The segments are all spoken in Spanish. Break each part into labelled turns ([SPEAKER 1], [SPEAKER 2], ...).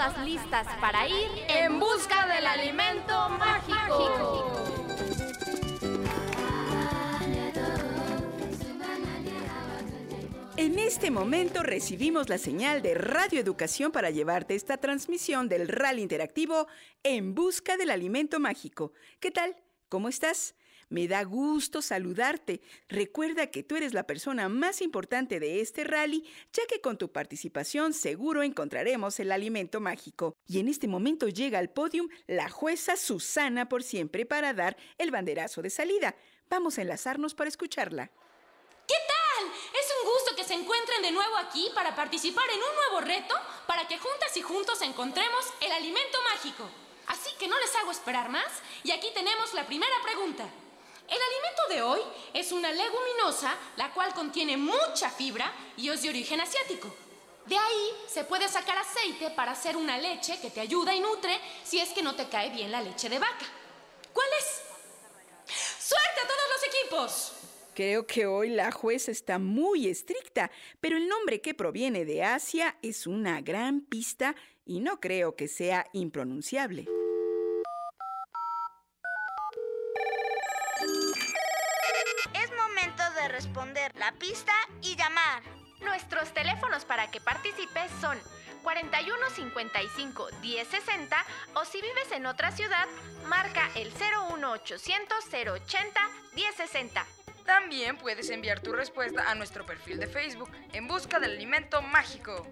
[SPEAKER 1] todas listas para ir
[SPEAKER 2] En busca del alimento mágico.
[SPEAKER 3] En este momento recibimos la señal de Radio Educación para llevarte esta transmisión del rally interactivo En Busca del Alimento Mágico. ¿Qué tal? ¿Cómo estás? Me da gusto saludarte. Recuerda que tú eres la persona más importante de este rally, ya que con tu participación seguro encontraremos el alimento mágico. Y en este momento llega al podium la jueza Susana por siempre para dar el banderazo de salida. Vamos a enlazarnos para escucharla.
[SPEAKER 4] ¿Qué tal? Es un gusto que se encuentren de nuevo aquí para participar en un nuevo reto para que juntas y juntos encontremos el alimento mágico. Así que no les hago esperar más y aquí tenemos la primera pregunta. El alimento de hoy es una leguminosa la cual contiene mucha fibra y es de origen asiático. De ahí se puede sacar aceite para hacer una leche que te ayuda y nutre si es que no te cae bien la leche de vaca. ¿Cuál es? ¡Suerte a todos los equipos!
[SPEAKER 3] Creo que hoy la jueza está muy estricta, pero el nombre que proviene de Asia es una gran pista y no creo que sea impronunciable.
[SPEAKER 5] Es momento de responder la pista y llamar.
[SPEAKER 1] Nuestros teléfonos para que participes son 41 55 10 60 o si vives en otra ciudad, marca el 01800 080 10 60.
[SPEAKER 6] También puedes enviar tu respuesta a nuestro perfil de Facebook en busca del alimento mágico.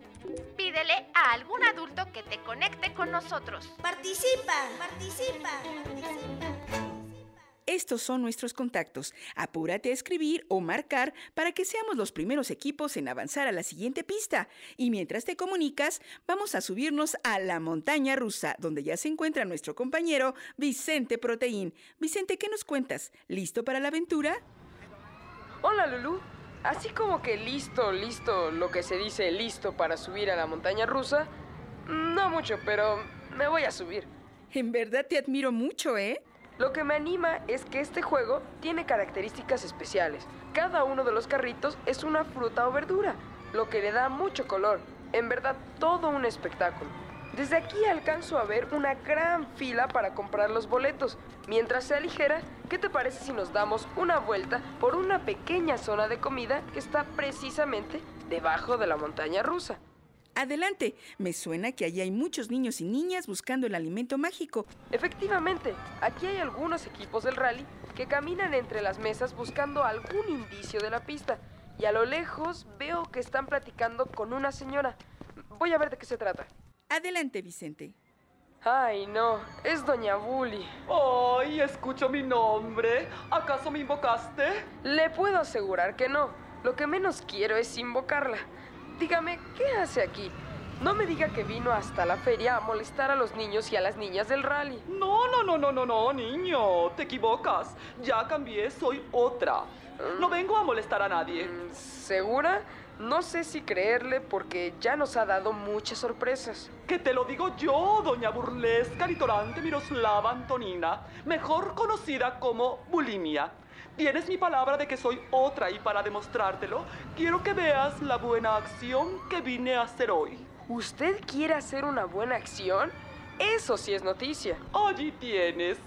[SPEAKER 1] Pídele a algún adulto que te conecte con nosotros.
[SPEAKER 5] Participa, participa.
[SPEAKER 3] Estos son nuestros contactos. Apúrate a escribir o marcar para que seamos los primeros equipos en avanzar a la siguiente pista. Y mientras te comunicas, vamos a subirnos a la montaña rusa, donde ya se encuentra nuestro compañero Vicente Proteín. Vicente, ¿qué nos cuentas? ¿Listo para la aventura?
[SPEAKER 6] Hola Lulu. Así como que listo, listo, lo que se dice listo para subir a la montaña rusa. No mucho, pero me voy a subir.
[SPEAKER 3] En verdad te admiro mucho, ¿eh?
[SPEAKER 6] Lo que me anima es que este juego tiene características especiales. Cada uno de los carritos es una fruta o verdura, lo que le da mucho color. En verdad, todo un espectáculo. Desde aquí alcanzo a ver una gran fila para comprar los boletos. Mientras sea ligera, ¿qué te parece si nos damos una vuelta por una pequeña zona de comida que está precisamente debajo de la montaña rusa?
[SPEAKER 3] Adelante, me suena que allí hay muchos niños y niñas buscando el alimento mágico.
[SPEAKER 6] Efectivamente, aquí hay algunos equipos del rally que caminan entre las mesas buscando algún indicio de la pista. Y a lo lejos veo que están platicando con una señora. Voy a ver de qué se trata.
[SPEAKER 3] Adelante, Vicente.
[SPEAKER 6] Ay, no, es Doña Bully.
[SPEAKER 7] ¡Ay, escucho mi nombre! ¿Acaso me invocaste?
[SPEAKER 6] Le puedo asegurar que no. Lo que menos quiero es invocarla. Dígame, ¿qué hace aquí? No me diga que vino hasta la feria a molestar a los niños y a las niñas del rally.
[SPEAKER 7] No, no, no, no, no, no, niño. Te equivocas. Ya cambié, soy otra. No vengo a molestar a nadie.
[SPEAKER 6] Mm, ¿Segura? No sé si creerle porque ya nos ha dado muchas sorpresas.
[SPEAKER 7] Que te lo digo yo, doña burlesca litorante Miroslava Antonina, mejor conocida como bulimia. Tienes mi palabra de que soy otra y para demostrártelo, quiero que veas la buena acción que vine a hacer hoy.
[SPEAKER 6] ¿Usted quiere hacer una buena acción? Eso sí es noticia.
[SPEAKER 7] Allí tienes.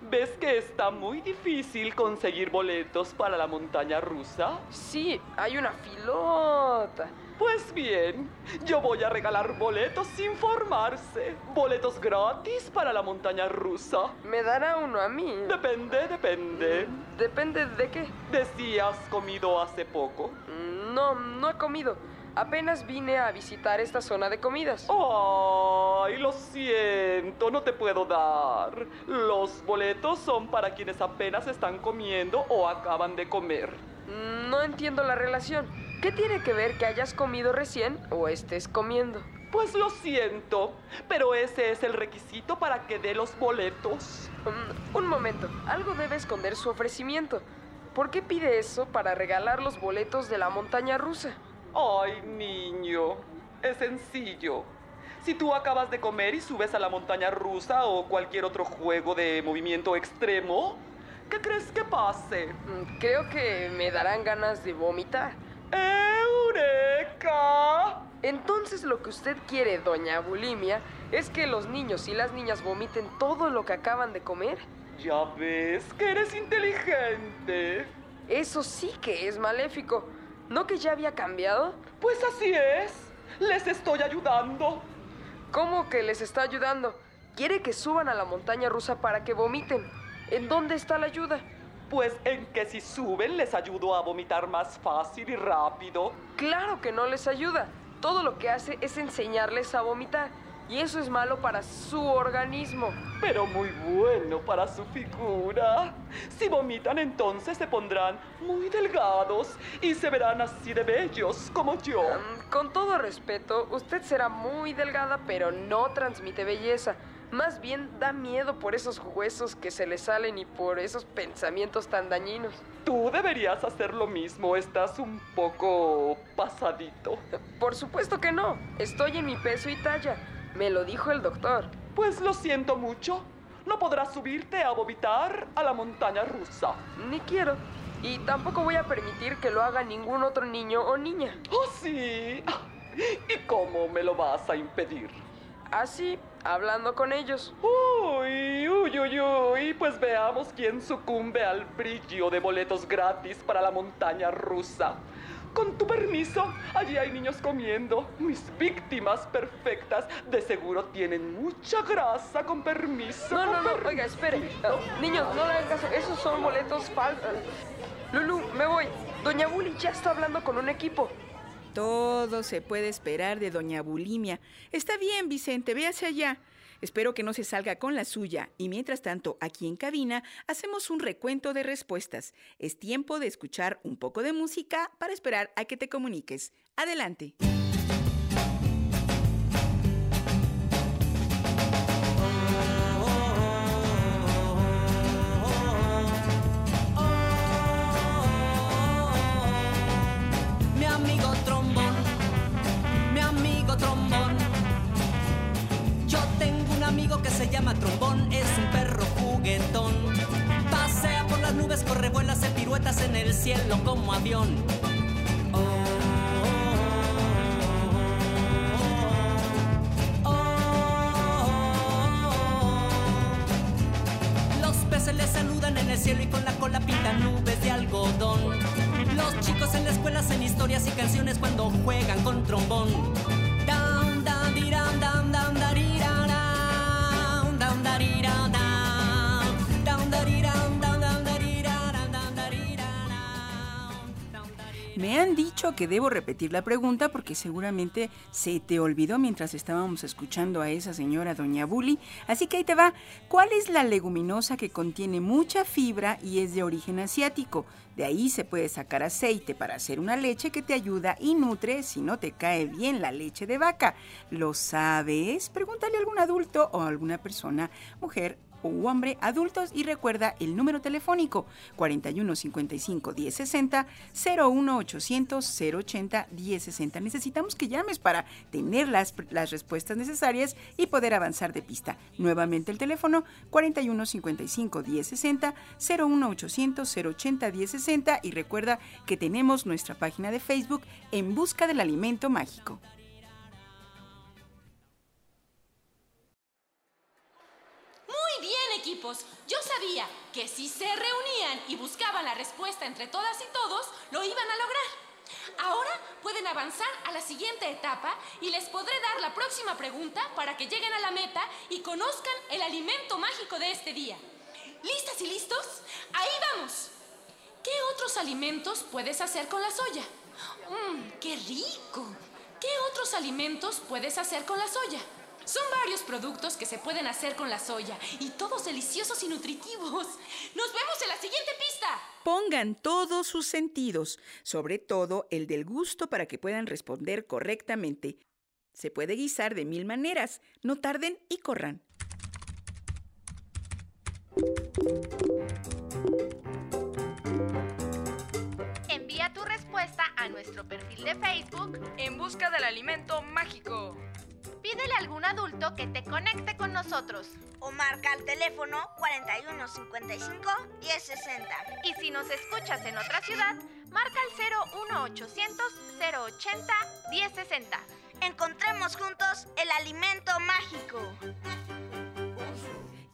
[SPEAKER 7] ¿Ves que está muy difícil conseguir boletos para la montaña rusa?
[SPEAKER 6] Sí, hay una filota.
[SPEAKER 7] Pues bien, yo voy a regalar boletos sin formarse. Boletos gratis para la montaña rusa.
[SPEAKER 6] ¿Me dará uno a mí?
[SPEAKER 7] Depende, depende.
[SPEAKER 6] ¿Depende de qué?
[SPEAKER 7] ¿De si has comido hace poco?
[SPEAKER 6] No, no he comido. Apenas vine a visitar esta zona de comidas.
[SPEAKER 7] Ay, lo siento, no te puedo dar. Los boletos son para quienes apenas están comiendo o acaban de comer.
[SPEAKER 6] No entiendo la relación. ¿Qué tiene que ver que hayas comido recién o estés comiendo?
[SPEAKER 7] Pues lo siento, pero ese es el requisito para que dé los boletos.
[SPEAKER 6] Mm, un momento, algo debe esconder su ofrecimiento. ¿Por qué pide eso para regalar los boletos de la montaña rusa?
[SPEAKER 7] Ay, niño, es sencillo. Si tú acabas de comer y subes a la montaña rusa o cualquier otro juego de movimiento extremo, ¿Qué crees que pase?
[SPEAKER 6] Mm, Creo que me darán ganas de vomitar.
[SPEAKER 7] ¡Eureka!
[SPEAKER 6] Entonces lo que usted quiere, doña Bulimia, es que los niños y las niñas vomiten todo lo que acaban de comer.
[SPEAKER 7] Ya ves que eres inteligente.
[SPEAKER 6] Eso sí que es maléfico. ¿No que ya había cambiado?
[SPEAKER 7] Pues así es. Les estoy ayudando.
[SPEAKER 6] ¿Cómo que les está ayudando? Quiere que suban a la montaña rusa para que vomiten. ¿En dónde está la ayuda?
[SPEAKER 7] Pues en que si suben les ayudo a vomitar más fácil y rápido.
[SPEAKER 6] Claro que no les ayuda. Todo lo que hace es enseñarles a vomitar. Y eso es malo para su organismo.
[SPEAKER 7] Pero muy bueno para su figura. Si vomitan entonces se pondrán muy delgados y se verán así de bellos como yo.
[SPEAKER 6] Mm, Con todo respeto, usted será muy delgada, pero no transmite belleza. Más bien da miedo por esos huesos que se le salen y por esos pensamientos tan dañinos.
[SPEAKER 7] Tú deberías hacer lo mismo. Estás un poco pasadito.
[SPEAKER 6] Por supuesto que no. Estoy en mi peso y talla. Me lo dijo el doctor.
[SPEAKER 7] Pues lo siento mucho. No podrás subirte a vomitar a la montaña rusa.
[SPEAKER 6] Ni quiero. Y tampoco voy a permitir que lo haga ningún otro niño o niña.
[SPEAKER 7] ¿Oh, sí? ¿Y cómo me lo vas a impedir?
[SPEAKER 6] Así, hablando con ellos.
[SPEAKER 7] Uy, uy, uy, uy. Pues veamos quién sucumbe al brillo de boletos gratis para la montaña rusa. Con tu permiso, allí hay niños comiendo. Mis víctimas perfectas de seguro tienen mucha grasa. Con permiso.
[SPEAKER 6] No,
[SPEAKER 7] con
[SPEAKER 6] no, no,
[SPEAKER 7] permiso.
[SPEAKER 6] oiga, espere. Niños, no le hagan caso. Esos son boletos falsos. Lulu, me voy. Doña Bully ya está hablando con un equipo.
[SPEAKER 3] Todo se puede esperar de Doña Bulimia. Está bien, Vicente, véase allá. Espero que no se salga con la suya. Y mientras tanto, aquí en cabina, hacemos un recuento de respuestas. Es tiempo de escuchar un poco de música para esperar a que te comuniques. Adelante.
[SPEAKER 8] Trombón. Yo tengo un amigo que se llama trombón, es un perro juguetón. Pasea por las nubes, corre, vuela, hace piruetas en el cielo como avión. Oh, oh, oh, oh. Los peces le saludan en el cielo y con la cola pintan nubes de algodón. Los chicos en la escuela hacen historias y canciones cuando juegan con trombón. down, down, down.
[SPEAKER 3] Me han dicho que debo repetir la pregunta porque seguramente se te olvidó mientras estábamos escuchando a esa señora Doña Bully. Así que ahí te va. ¿Cuál es la leguminosa que contiene mucha fibra y es de origen asiático? De ahí se puede sacar aceite para hacer una leche que te ayuda y nutre si no te cae bien la leche de vaca. ¿Lo sabes? Pregúntale a algún adulto o a alguna persona, mujer o hombre adultos y recuerda el número telefónico 4155 1060 01800 080 1060. Necesitamos que llames para tener las, las respuestas necesarias y poder avanzar de pista. Nuevamente el teléfono 4155 1060 01800 080 1060 y recuerda que tenemos nuestra página de Facebook en busca del alimento mágico.
[SPEAKER 4] Yo sabía que si se reunían y buscaban la respuesta entre todas y todos, lo iban a lograr. Ahora pueden avanzar a la siguiente etapa y les podré dar la próxima pregunta para que lleguen a la meta y conozcan el alimento mágico de este día. ¿Listas y listos? Ahí vamos. ¿Qué otros alimentos puedes hacer con la soya? Mmm, qué rico. ¿Qué otros alimentos puedes hacer con la soya? Son varios productos que se pueden hacer con la soya y todos deliciosos y nutritivos. Nos vemos en la siguiente pista.
[SPEAKER 3] Pongan todos sus sentidos, sobre todo el del gusto para que puedan responder correctamente. Se puede guisar de mil maneras. No tarden y corran.
[SPEAKER 1] Envía tu respuesta a nuestro perfil de Facebook.
[SPEAKER 6] En busca del alimento mágico.
[SPEAKER 1] Pídele a algún adulto que te conecte con nosotros.
[SPEAKER 5] O marca al teléfono 4155 1060.
[SPEAKER 1] Y si nos escuchas en otra ciudad, marca al 01800 080 1060.
[SPEAKER 5] Encontremos juntos el alimento mágico.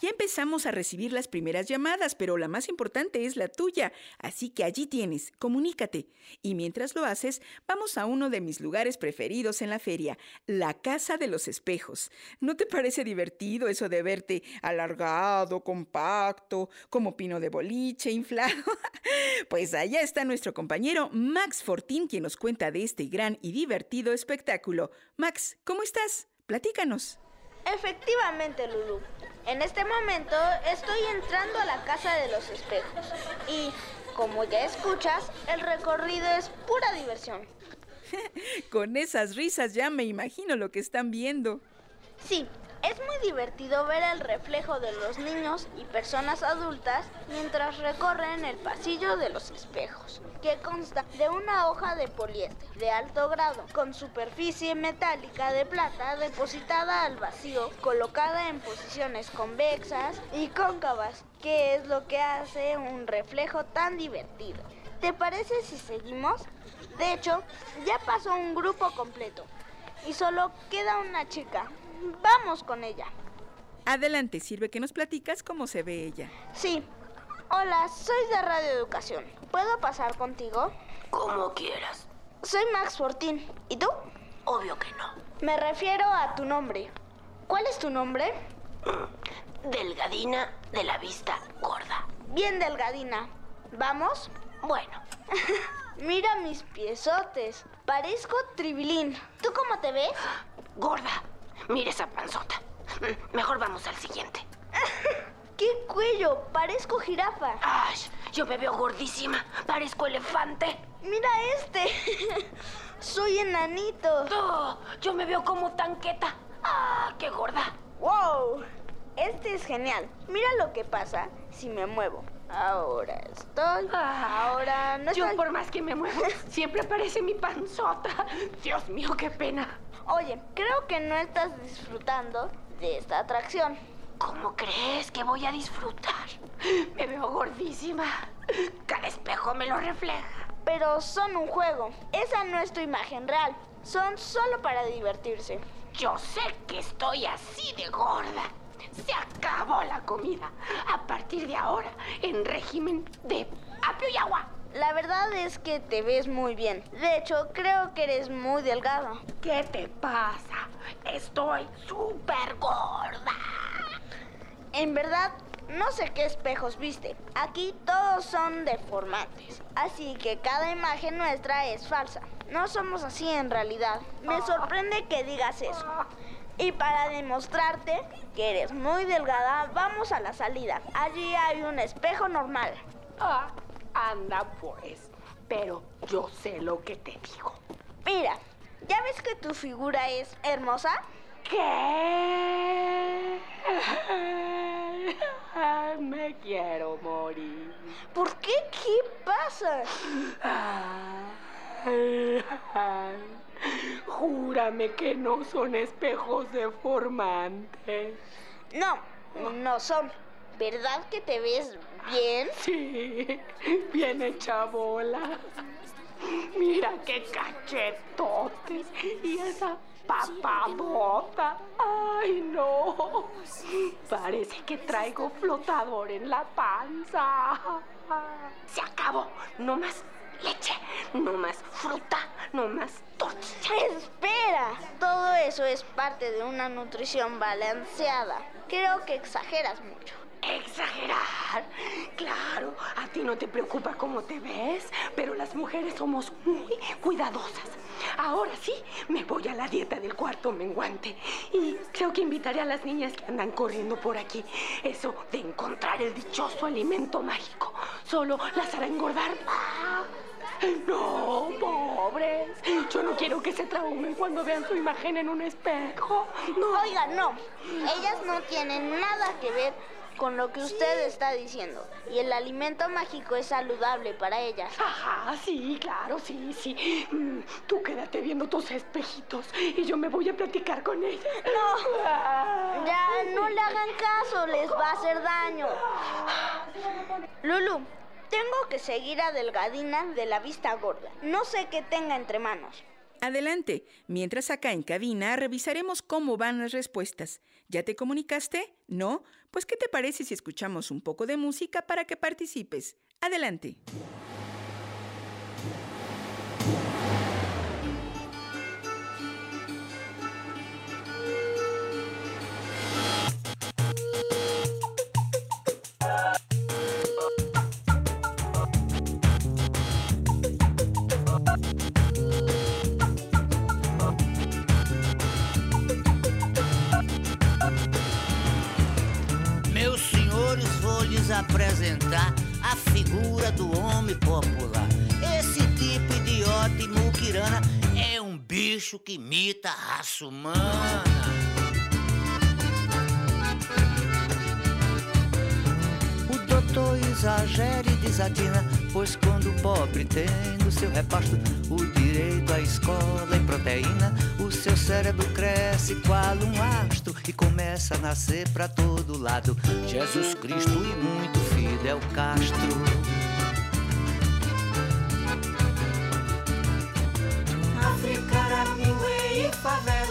[SPEAKER 3] Ya empezamos a recibir las primeras llamadas, pero la más importante es la tuya. Así que allí tienes, comunícate. Y mientras lo haces, vamos a uno de mis lugares preferidos en la feria, la Casa de los Espejos. ¿No te parece divertido eso de verte alargado, compacto, como pino de boliche, inflado? pues allá está nuestro compañero Max Fortín, quien nos cuenta de este gran y divertido espectáculo. Max, ¿cómo estás? Platícanos.
[SPEAKER 5] Efectivamente, Lulu. En este momento estoy entrando a la Casa de los Espejos y, como ya escuchas, el recorrido es pura diversión.
[SPEAKER 3] Con esas risas ya me imagino lo que están viendo.
[SPEAKER 5] Sí, es muy divertido ver el reflejo de los niños y personas adultas mientras recorren el pasillo de los espejos, que consta de una hoja de poliéster de alto grado, con superficie metálica de plata depositada al vacío, colocada en posiciones convexas y cóncavas, que es lo que hace un reflejo tan divertido. ¿Te parece si seguimos? De hecho, ya pasó un grupo completo y solo queda una chica. Vamos con ella.
[SPEAKER 3] Adelante, sirve que nos platicas cómo se ve ella.
[SPEAKER 5] Sí. Hola, soy de Radio Educación. ¿Puedo pasar contigo?
[SPEAKER 9] Como quieras.
[SPEAKER 5] Soy Max Fortín. ¿Y tú?
[SPEAKER 9] Obvio que no.
[SPEAKER 5] Me refiero a tu nombre. ¿Cuál es tu nombre?
[SPEAKER 9] Delgadina de la vista gorda.
[SPEAKER 5] Bien delgadina. ¿Vamos?
[SPEAKER 9] Bueno.
[SPEAKER 5] Mira mis piezotes. Parezco tribilín. ¿Tú cómo te ves?
[SPEAKER 9] Gorda. Mira esa panzota. Mejor vamos al siguiente.
[SPEAKER 5] ¡Qué cuello! Parezco jirafa.
[SPEAKER 9] ¡Ay! Yo me veo gordísima. Parezco elefante.
[SPEAKER 5] Mira este. Soy enanito.
[SPEAKER 9] Oh, yo me veo como tanqueta. ¡Ah! ¡Qué gorda!
[SPEAKER 5] ¡Wow! Este es genial. Mira lo que pasa si me muevo. Ahora estoy. Ahora no estoy.
[SPEAKER 9] Yo por más que me muevo, siempre aparece mi panzota. Dios mío, qué pena.
[SPEAKER 5] Oye, creo que no estás disfrutando de esta atracción.
[SPEAKER 9] ¿Cómo crees que voy a disfrutar? Me veo gordísima. Cada espejo me lo refleja.
[SPEAKER 5] Pero son un juego. Esa no es tu imagen real. Son solo para divertirse.
[SPEAKER 9] Yo sé que estoy así de gorda. Se acabó la comida. A partir de ahora, en régimen de apio y agua.
[SPEAKER 5] La verdad es que te ves muy bien. De hecho, creo que eres muy delgada.
[SPEAKER 9] ¿Qué te pasa? Estoy súper gorda.
[SPEAKER 5] En verdad, no sé qué espejos viste. Aquí todos son deformantes. Así que cada imagen nuestra es falsa. No somos así en realidad. Me sorprende que digas eso. Y para demostrarte que eres muy delgada, vamos a la salida. Allí hay un espejo normal.
[SPEAKER 9] Anda pues. Pero yo sé lo que te digo.
[SPEAKER 5] Mira, ¿ya ves que tu figura es hermosa?
[SPEAKER 9] ¿Qué? Me quiero morir.
[SPEAKER 5] ¿Por qué? ¿Qué pasa?
[SPEAKER 9] Júrame que no son espejos deformantes.
[SPEAKER 5] No, no son. ¿Verdad que te ves bien?
[SPEAKER 9] Sí, bien hecha bola. Mira qué cachetotes y esa papabota. Ay, no. Parece que traigo flotador en la panza. Se acabó. No más leche, no más fruta, no más tortilla.
[SPEAKER 5] Espera, todo eso es parte de una nutrición balanceada. Creo que exageras mucho.
[SPEAKER 9] ¿Exagerar? Claro, a ti no te preocupa cómo te ves, pero las mujeres somos muy cuidadosas. Ahora sí, me voy a la dieta del cuarto menguante y creo que invitaré a las niñas que andan corriendo por aquí. Eso de encontrar el dichoso alimento mágico solo las hará engordar más. No, pobres. Yo no quiero que se traumen cuando vean su imagen en un espejo. No.
[SPEAKER 5] Oiga, no. Ellas no tienen nada que ver con lo que usted está diciendo. Y el alimento mágico es saludable para ellas.
[SPEAKER 9] Ajá, sí, claro, sí, sí. Mm, tú quédate viendo tus espejitos y yo me voy a platicar con ella.
[SPEAKER 5] No,
[SPEAKER 9] Ah.
[SPEAKER 5] ya no le hagan caso, les va a hacer daño. Lulu, tengo que seguir a Delgadina de la vista gorda. No sé qué tenga entre manos.
[SPEAKER 3] Adelante. Mientras acá en cabina revisaremos cómo van las respuestas. ¿Ya te comunicaste? ¿No? Pues ¿qué te parece si escuchamos un poco de música para que participes? Adelante.
[SPEAKER 10] Apresentar a figura do homem popular. Esse tipo idiota e muquirana é um bicho que imita a raça humana. O doutor exagera e desatina, pois quando o pobre tem no seu repasto o direito à escola e proteína, o seu cérebro cresce qual um astro e começa a nascer pra todo lado. Jesus Cristo e muito Fidel Castro. África, Aramingue e favela,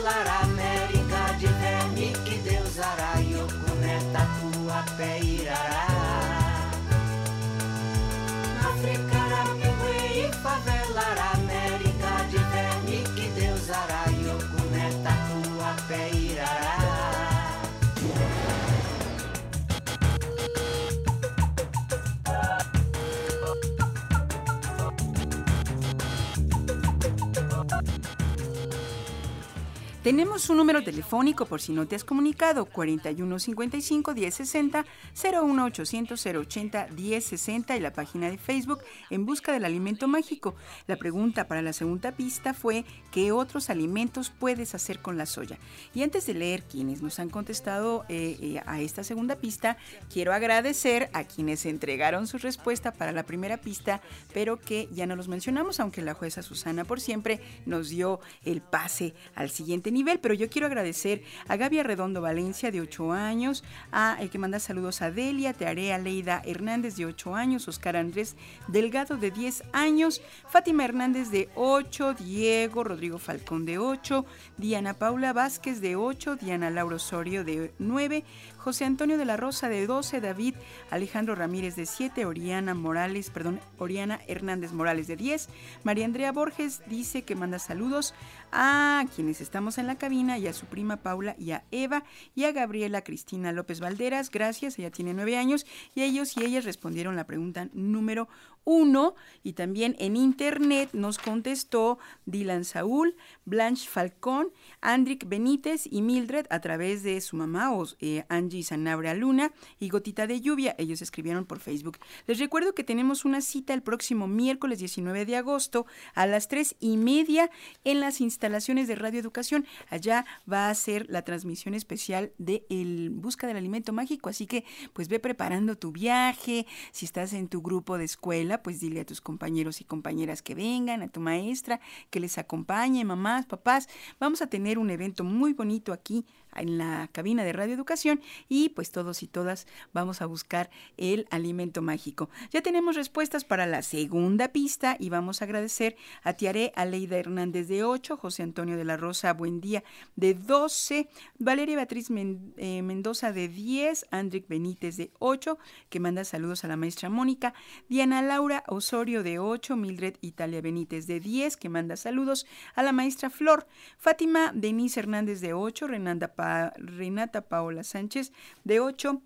[SPEAKER 3] Tenemos un número telefónico por si no te has comunicado, 4155 1060 01800 080 1060 y la página de Facebook En Busca del Alimento Mágico. La pregunta para la segunda pista fue ¿qué otros alimentos puedes hacer con la soya? Y antes de leer quienes nos han contestado eh, eh, a esta segunda pista, quiero agradecer a quienes entregaron su respuesta para la primera pista, pero que ya no los mencionamos, aunque la jueza Susana por siempre nos dio el pase al siguiente nivel, pero yo quiero agradecer a Gaby Arredondo Valencia de 8 años, a el que manda saludos a Delia, Tearea Leida Hernández de 8 años, Oscar Andrés Delgado de 10 años, Fátima Hernández de 8, Diego Rodrigo Falcón de 8, Diana Paula Vázquez de 8, Diana Laura Osorio de 9, José Antonio de la Rosa de 12, David Alejandro Ramírez de 7, Oriana Morales, perdón, Oriana Hernández Morales de 10, María Andrea Borges dice que manda saludos a quienes estamos en la cabina y a su prima Paula y a Eva y a Gabriela Cristina López Valderas, gracias, ella tiene nueve años y ellos y ellas respondieron la pregunta número uno y también en internet nos contestó Dylan Saúl, Blanche Falcón, Andric Benítez y Mildred a través de su mamá o eh, Angie Sanabria Luna y Gotita de Lluvia. Ellos escribieron por Facebook. Les recuerdo que tenemos una cita el próximo miércoles 19 de agosto a las tres y media en las instalaciones de Radio Educación. Allá va a ser la transmisión especial de el Busca del Alimento Mágico. Así que pues ve preparando tu viaje. Si estás en tu grupo de escuela, pues dile a tus compañeros y compañeras que vengan, a tu maestra, que les acompañe, mamás, papás. Vamos a tener un evento muy bonito aquí en la cabina de Radio Educación y pues todos y todas vamos a buscar el alimento mágico. Ya tenemos respuestas para la segunda pista y vamos a agradecer a Tiaré Aleida Hernández de 8, José Antonio de la Rosa Buen Día de 12, Valeria Beatriz eh, Mendoza de 10, Andric Benítez de 8, que manda saludos a la maestra Mónica, Diana Laura Osorio de 8, Mildred Italia Benítez de 10, que manda saludos a la maestra Flor, Fátima Denise Hernández de 8, Renata, Renata Paola Sánchez de 8,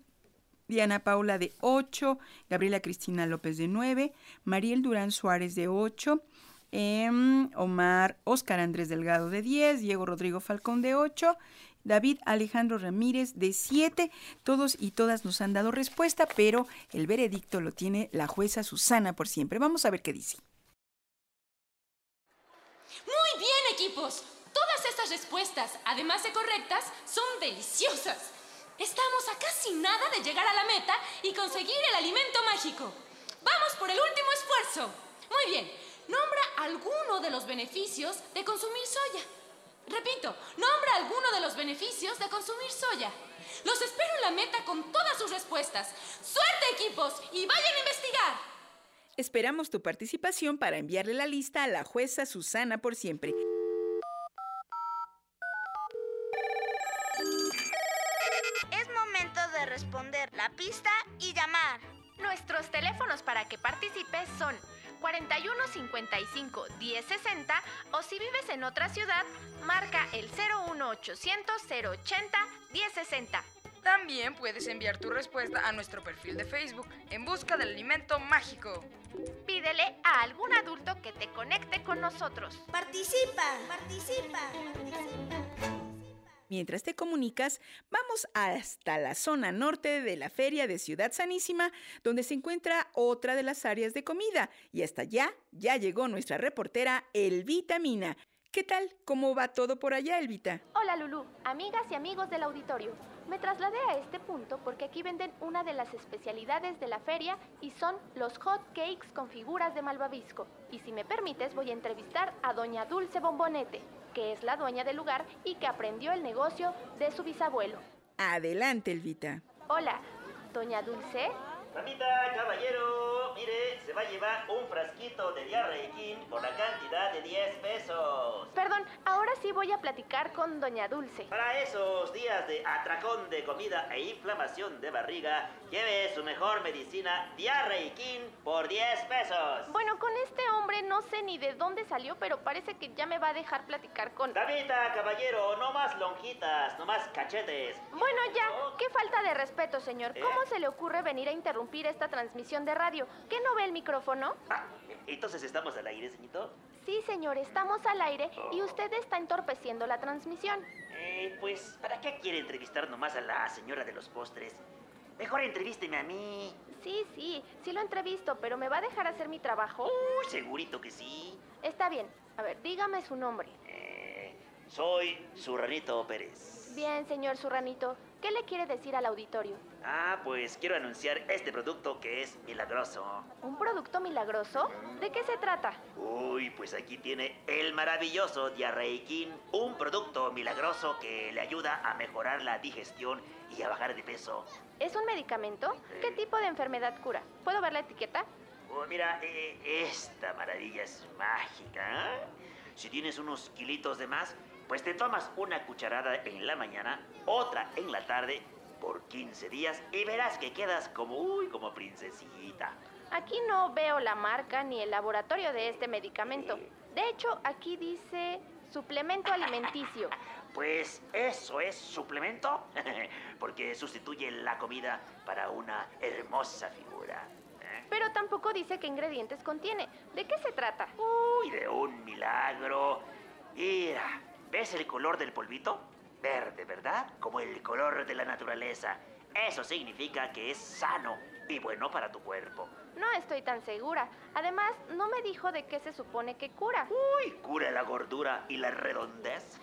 [SPEAKER 3] Diana Paula de 8, Gabriela Cristina López de 9, Mariel Durán Suárez de 8, em, Omar Oscar Andrés Delgado de 10, Diego Rodrigo Falcón de 8, David Alejandro Ramírez de 7. Todos y todas nos han dado respuesta, pero el veredicto lo tiene la jueza Susana por siempre. Vamos a ver qué dice.
[SPEAKER 4] Muy bien, equipos. Todas estas respuestas, además de correctas, son deliciosas. Estamos a casi nada de llegar a la meta y conseguir el alimento mágico. Vamos por el último esfuerzo. Muy bien, nombra alguno de los beneficios de consumir soya. Repito, nombra alguno de los beneficios de consumir soya. Los espero en la meta con todas sus respuestas. ¡Suerte, equipos! ¡Y vayan a investigar!
[SPEAKER 3] Esperamos tu participación para enviarle la lista a la jueza Susana por siempre.
[SPEAKER 5] Es momento de responder la pista y llamar.
[SPEAKER 1] Nuestros teléfonos para que participes son 41 55 10 60 o si vives en otra ciudad, marca el 01800 080 1060.
[SPEAKER 6] También puedes enviar tu respuesta a nuestro perfil de Facebook en busca del alimento mágico.
[SPEAKER 1] Pídele a algún adulto que te conecte con nosotros.
[SPEAKER 5] Participa, participa, participa.
[SPEAKER 3] Mientras te comunicas, vamos hasta la zona norte de la feria de Ciudad Sanísima, donde se encuentra otra de las áreas de comida. Y hasta allá ya llegó nuestra reportera Elvita Mina. ¿Qué tal? ¿Cómo va todo por allá, Elvita?
[SPEAKER 1] Hola Lulú, amigas y amigos del auditorio. Me trasladé a este punto porque aquí venden una de las especialidades de la feria y son los hot cakes con figuras de malvavisco. Y si me permites voy a entrevistar a doña Dulce Bombonete, que es la dueña del lugar y que aprendió el negocio de su bisabuelo.
[SPEAKER 3] Adelante, Elvita.
[SPEAKER 1] Hola, doña Dulce.
[SPEAKER 11] Mamita, caballero, mire, se va a llevar un frasquito de diarreiquín por la cantidad de 10 pesos.
[SPEAKER 1] Perdón, ahora sí voy a platicar con doña Dulce.
[SPEAKER 11] Para esos días de atracón de comida e inflamación de barriga, lleve su mejor medicina diarreiquín por 10 pesos.
[SPEAKER 1] Bueno, con este hombre no sé ni de dónde salió, pero parece que ya me va a dejar platicar con...
[SPEAKER 11] Damita, caballero, no más lonjitas, no más cachetes.
[SPEAKER 1] Bueno, ya, qué falta de respeto, señor. ¿Cómo se le ocurre venir a interrumpir esta transmisión de radio? ¿Qué no ve el micrófono?
[SPEAKER 11] Ah, entonces estamos al aire, señorito.
[SPEAKER 1] Sí, señor, estamos al aire y usted está entorpeciendo la transmisión.
[SPEAKER 11] Eh, pues, ¿para qué quiere entrevistar nomás a la señora de los postres? Mejor entrevísteme a mí.
[SPEAKER 1] Sí, sí, sí lo entrevisto, pero ¿me va a dejar hacer mi trabajo?
[SPEAKER 11] Uh, segurito que sí.
[SPEAKER 1] Está bien. A ver, dígame su nombre.
[SPEAKER 11] Eh, soy Surranito Pérez.
[SPEAKER 1] Bien, señor Surranito. ¿Qué le quiere decir al auditorio?
[SPEAKER 11] Ah, pues quiero anunciar este producto que es milagroso.
[SPEAKER 1] ¿Un producto milagroso? ¿De qué se trata?
[SPEAKER 11] Uy, pues aquí tiene el maravilloso Diarreikin, un producto milagroso que le ayuda a mejorar la digestión y a bajar de peso.
[SPEAKER 1] ¿Es un medicamento? ¿Qué tipo de enfermedad cura? ¿Puedo ver la etiqueta?
[SPEAKER 11] Oh, mira, eh, esta maravilla es mágica. ¿eh? Si tienes unos kilitos de más, pues te tomas una cucharada en la mañana, otra en la tarde, por 15 días y verás que quedas como, uy, como princesita.
[SPEAKER 1] Aquí no veo la marca ni el laboratorio de este medicamento. De hecho, aquí dice suplemento alimenticio.
[SPEAKER 11] Pues eso es suplemento, porque sustituye la comida para una hermosa figura. ¿eh?
[SPEAKER 1] Pero tampoco dice qué ingredientes contiene. ¿De qué se trata?
[SPEAKER 11] Uy, de un milagro. Mira, ¿ves el color del polvito? Verde, ¿verdad? Como el color de la naturaleza. Eso significa que es sano y bueno para tu cuerpo.
[SPEAKER 1] No estoy tan segura. Además, no me dijo de qué se supone que cura.
[SPEAKER 11] Uy, cura la gordura y la redondez.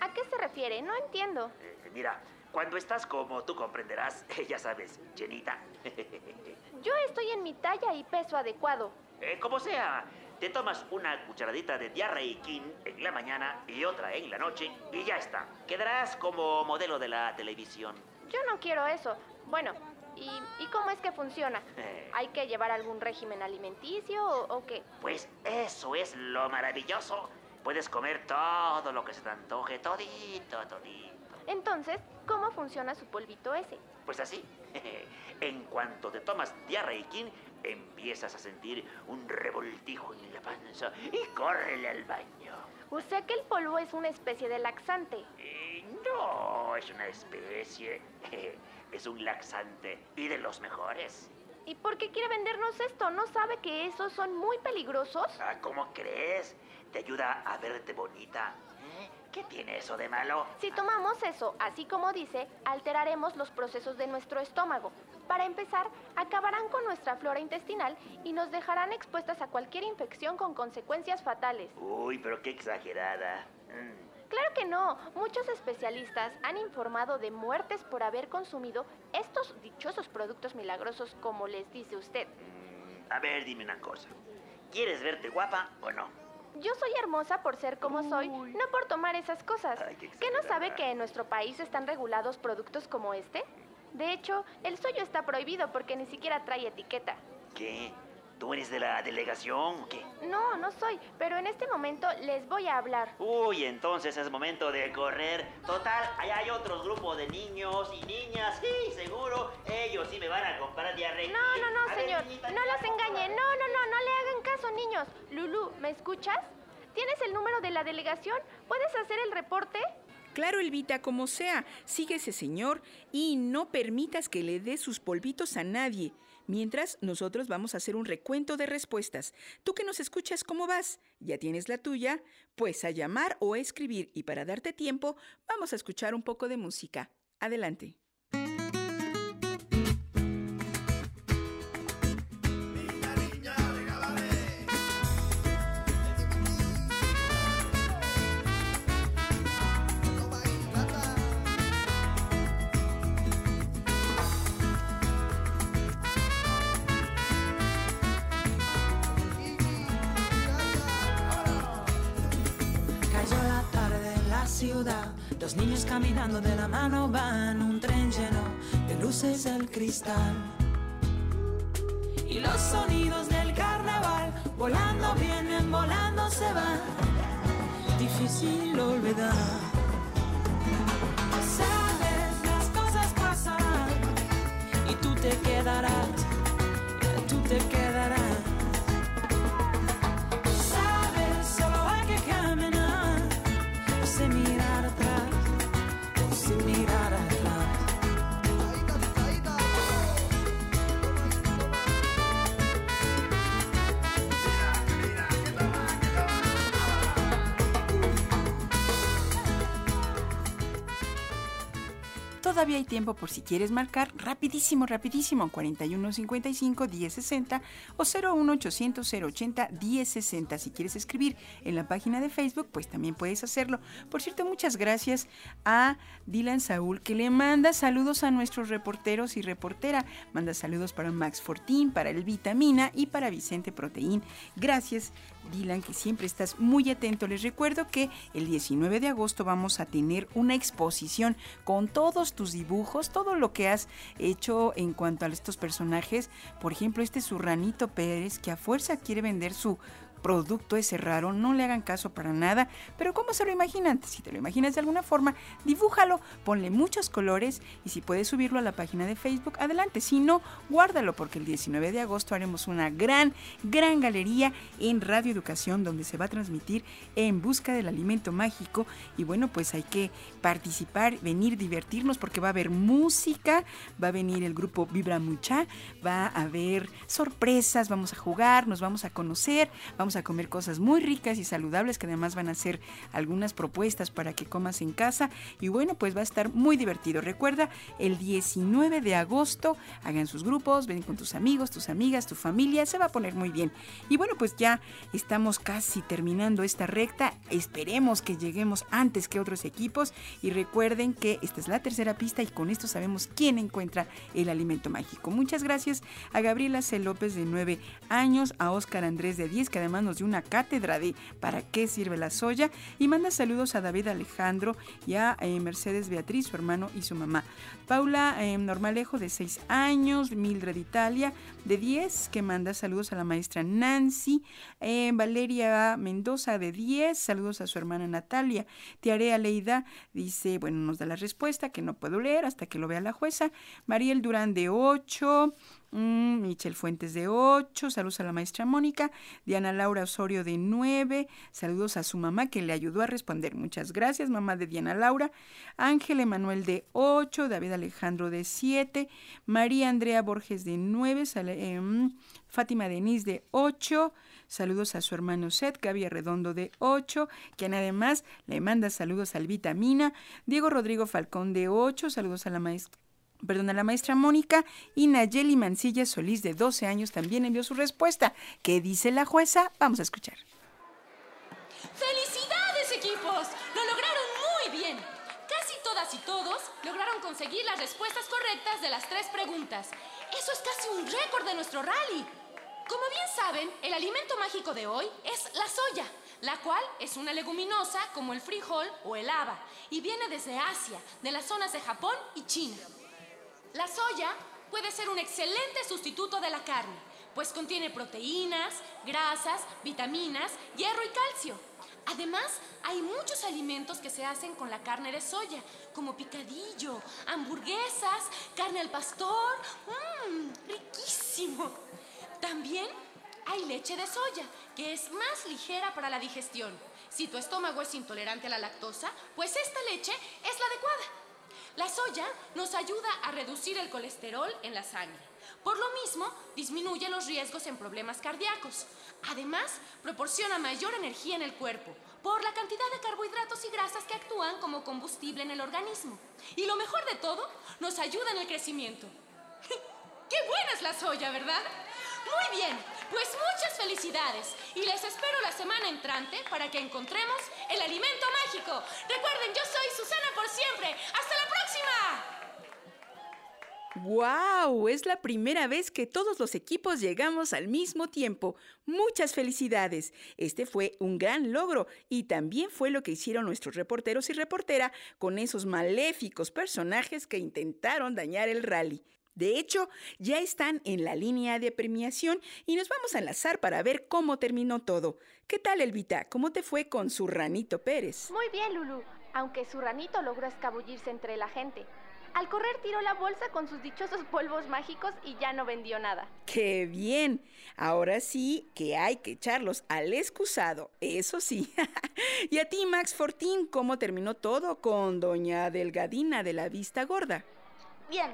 [SPEAKER 1] ¿A qué se refiere? No entiendo.
[SPEAKER 11] Eh, mira, cuando estás como tú comprenderás, ya sabes, llenita.
[SPEAKER 1] Yo estoy en mi talla y peso adecuado.
[SPEAKER 11] Eh, como sea, te tomas una cucharadita de diarreiquín en la mañana y otra en la noche y ya está. Quedarás como modelo de la televisión.
[SPEAKER 1] Yo no quiero eso. Bueno, ¿y, y cómo es que funciona?
[SPEAKER 11] Eh.
[SPEAKER 1] ¿Hay que llevar algún régimen alimenticio o, o qué?
[SPEAKER 11] Pues eso es lo maravilloso. Puedes comer todo lo que se te antoje, todito, todito.
[SPEAKER 1] Entonces, ¿cómo funciona su polvito ese?
[SPEAKER 11] Pues así. En cuanto te tomas diarreiquín, empiezas a sentir un revoltijo en la panza y córrele al baño.
[SPEAKER 1] O sea que el polvo es una especie de laxante.
[SPEAKER 11] Eh, no, es una especie. Es un laxante y de los mejores.
[SPEAKER 1] ¿Y por qué quiere vendernos esto? ¿No sabe que esos son muy peligrosos?
[SPEAKER 11] Ah, ¿Cómo crees? Te ayuda a verte bonita. ¿Eh? ¿Qué tiene eso de malo?
[SPEAKER 1] Si tomamos eso, así como dice, alteraremos los procesos de nuestro estómago. Para empezar, acabarán con nuestra flora intestinal y nos dejarán expuestas a cualquier infección con consecuencias fatales.
[SPEAKER 11] Uy, pero qué exagerada. Mm,
[SPEAKER 1] Claro que no. Muchos especialistas han informado de muertes por haber consumido estos dichosos productos milagrosos como les dice usted.
[SPEAKER 11] Mm, a ver, dime una cosa. ¿Quieres verte guapa o no?
[SPEAKER 1] Yo soy hermosa por ser como soy, no por tomar esas cosas. ¿Qué no sabe que en nuestro país están regulados productos como este? De hecho, el suyo está prohibido porque ni siquiera trae etiqueta.
[SPEAKER 11] ¿Qué? ¿Tú eres de la delegación o qué?
[SPEAKER 1] No, no soy, pero en este momento les voy a hablar.
[SPEAKER 11] Uy, entonces es momento de correr. Total, allá hay otros grupos de niños y niñas. Sí, seguro, ellos sí me van a comprar diarrea.
[SPEAKER 1] No, no, no, señor. no los engañe. No, no, no, no le hagan caso, niños. Lulu, ¿me escuchas? ¿Tienes el número de la delegación? ¿Puedes hacer el reporte?
[SPEAKER 3] Claro, Elvita, como sea, sigue ese señor y no permitas que le dé sus polvitos a nadie. Mientras, nosotros vamos a hacer un recuento de respuestas. Tú que nos escuchas, ¿cómo vas? ¿Ya tienes la tuya? Pues a llamar o a escribir y para darte tiempo, vamos a escuchar un poco de música. Adelante.
[SPEAKER 12] Los niños caminando de la mano van, un tren lleno de luces del cristal. Y los sonidos del carnaval, volando vienen, volando se van. Difícil olvidar. Sabes, las cosas pasarán y tú te quedarás, tú te quedarás.
[SPEAKER 3] Todavía hay tiempo por si quieres marcar rapidísimo, rapidísimo, 4155 1060 o 01800 080 1060. Si quieres escribir en la página de Facebook, pues también puedes hacerlo. Por cierto, muchas gracias a Dylan Saúl, que le manda saludos a nuestros reporteros y reportera. Manda saludos para Max Fortín, para el Vitamina y para Vicente Proteín. Gracias Dylan, que siempre estás muy atento. Les recuerdo que el 19 de agosto vamos a tener una exposición con todos tus dibujos, todo lo que has hecho en cuanto a estos personajes. Por ejemplo, este Surranito Pérez, que a fuerza quiere vender su producto ese raro, no le hagan caso para nada, pero ¿cómo se lo imaginan? Si te lo imaginas de alguna forma, dibújalo, ponle muchos colores y si puedes subirlo a la página de Facebook, adelante, si no, guárdalo porque el 19 de agosto haremos una gran, gran galería en Radio Educación donde se va a transmitir en busca del alimento mágico y bueno, pues hay que participar, venir, divertirnos porque va a haber música, va a venir el grupo Vibra Mucha, va a haber sorpresas, vamos a jugar, nos vamos a conocer, vamos a comer cosas muy ricas y saludables que además van a ser algunas propuestas para que comas en casa. Y bueno, pues va a estar muy divertido. Recuerda, el 19 de agosto hagan sus grupos, ven con tus amigos, tus amigas, tu familia, se va a poner muy bien. Y bueno, pues ya estamos casi terminando esta recta. Esperemos que lleguemos antes que otros equipos y recuerden que esta es la tercera pista y con esto sabemos quién encuentra el alimento mágico. Muchas gracias a Gabriela C. López de 9 años, a Óscar Andrés de 10, que además dio una cátedra de para qué sirve la soya y manda saludos a David Alejandro y a eh, Mercedes Beatriz, su hermano y su mamá. Paula eh, Normalejo de 6 años, Mildred Italia de 10, que manda saludos a la maestra Nancy, eh, Valeria Mendoza de 10, saludos a su hermana Natalia, Tiarea Leida dice, bueno, nos da la respuesta que no puedo leer hasta que lo vea la jueza, Mariel Durán de 8, Mm, Michelle Fuentes de 8, saludos a la maestra Mónica, Diana Laura Osorio de 9, saludos a su mamá que le ayudó a responder. Muchas gracias, mamá de Diana Laura. Ángel Emanuel de 8, David Alejandro de 7, María Andrea Borges de 9, em, Fátima Denise de 8, saludos a su hermano Seth, Gaby Redondo de 8, quien además le manda saludos al Vitamina, Diego Rodrigo Falcón de 8, saludos a la maestra perdón, a la maestra Mónica y Nayeli Mancilla Solís, de 12 años, también envió su respuesta. ¿Qué dice la jueza? Vamos a escuchar.
[SPEAKER 4] ¡Felicidades, equipos! ¡Lo lograron lograron conseguir las respuestas correctas de las tres preguntas. Eso es casi un récord de nuestro rally. Como bien saben, el alimento mágico de hoy es la soya, la cual es una leguminosa como el frijol o el haba y viene desde Asia, de las zonas de Japón y China. La soya puede ser un excelente sustituto de la carne, pues contiene proteínas, grasas, vitaminas, hierro y calcio. Además, hay muchos alimentos que se hacen con la carne de soya, como picadillo, hamburguesas, carne al pastor. ¡Mmm! ¡Riquísimo! También hay leche de soya, que es más ligera para la digestión. Si tu estómago es intolerante a la lactosa, pues esta leche es la adecuada. La soya nos ayuda a reducir el colesterol en la sangre. Por lo mismo, disminuye los riesgos en problemas cardíacos. Además, proporciona mayor energía en el cuerpo por la cantidad de carbohidratos y grasas que actúan como combustible en el organismo. Y lo mejor de todo, nos ayuda en el crecimiento. ¡Qué buena es la soya, ¿verdad? Muy bien, pues muchas felicidades y les espero la semana entrante para que encontremos el alimento mágico. Recuerden, yo soy Susana por siempre. ¡Hasta la próxima!
[SPEAKER 3] ¡Wow! Es la primera vez que todos los equipos llegamos al mismo tiempo. Muchas felicidades. Este fue un gran logro y también fue lo que hicieron nuestros reporteros y reportera con esos maléficos personajes que intentaron dañar el rally. De hecho, ya están en la línea de premiación y nos vamos a enlazar para ver cómo terminó todo. ¿Qué tal, Elvita? ¿Cómo te fue con su ranito Pérez?
[SPEAKER 1] Muy bien, Lulu, aunque su ranito logró escabullirse entre la gente. Al correr tiró la bolsa con sus dichosos polvos mágicos y ya no vendió nada.
[SPEAKER 3] ¡Qué bien! Ahora sí que hay que echarlos al excusado, eso sí. y a ti, Max Fortín, ¿cómo terminó todo con doña Delgadina de la Vista Gorda?
[SPEAKER 5] Bien,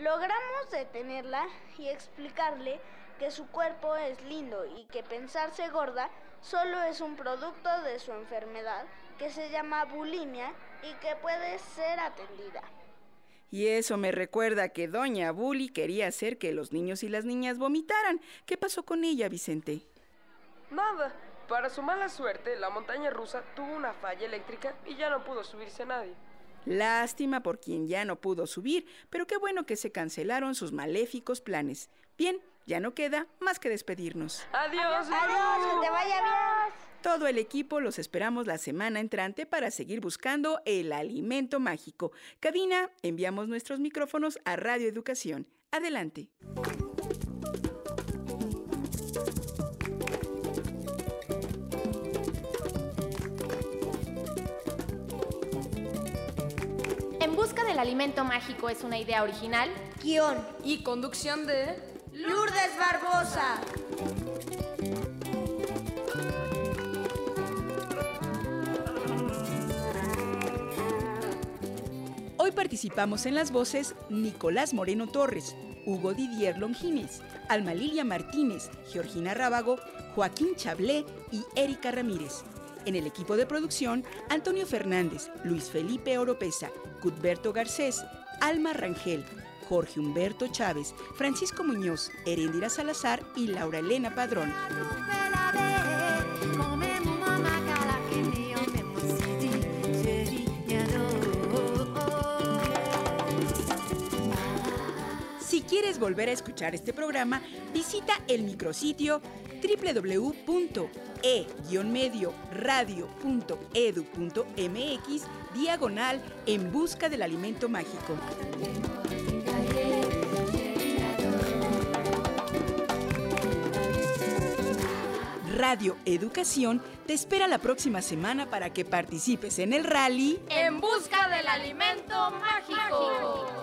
[SPEAKER 5] logramos detenerla y explicarle que su cuerpo es lindo y que pensarse gorda solo es un producto de su enfermedad que se llama bulimia y que puede ser atendida.
[SPEAKER 3] Y eso me recuerda que doña Bully quería hacer que los niños y las niñas vomitaran. ¿Qué pasó con ella, Vicente?
[SPEAKER 6] Nada. Para su mala suerte, la montaña rusa tuvo una falla eléctrica y ya no pudo subirse nadie.
[SPEAKER 3] Lástima por quien ya no pudo subir, pero qué bueno que se cancelaron sus maléficos planes. Bien, ya no queda más que despedirnos.
[SPEAKER 6] Adiós.
[SPEAKER 5] Adiós, que te vaya bien.
[SPEAKER 3] Todo el equipo los esperamos la semana entrante para seguir buscando el alimento mágico. Cabina, enviamos nuestros micrófonos a Radio Educación. Adelante.
[SPEAKER 1] En busca del alimento mágico es una idea original.
[SPEAKER 5] Guión.
[SPEAKER 6] Y conducción de...
[SPEAKER 5] Lourdes Barbosa.
[SPEAKER 3] Participamos en las voces Nicolás Moreno Torres, Hugo Didier Longines, Alma Lilia Martínez, Georgina Rábago, Joaquín Chablé y Erika Ramírez. En el equipo de producción, Antonio Fernández, Luis Felipe Oropesa, Cudberto Garcés, Alma Rangel, Jorge Humberto Chávez, Francisco Muñoz, Herendira Salazar y Laura Elena Padrón. Quieres volver a escuchar este programa, visita el micrositio www.e-medioradio.edu.mx diagonal en busca del alimento mágico. Radio Educación te espera la próxima semana para que participes en el rally
[SPEAKER 2] En busca del alimento mágico.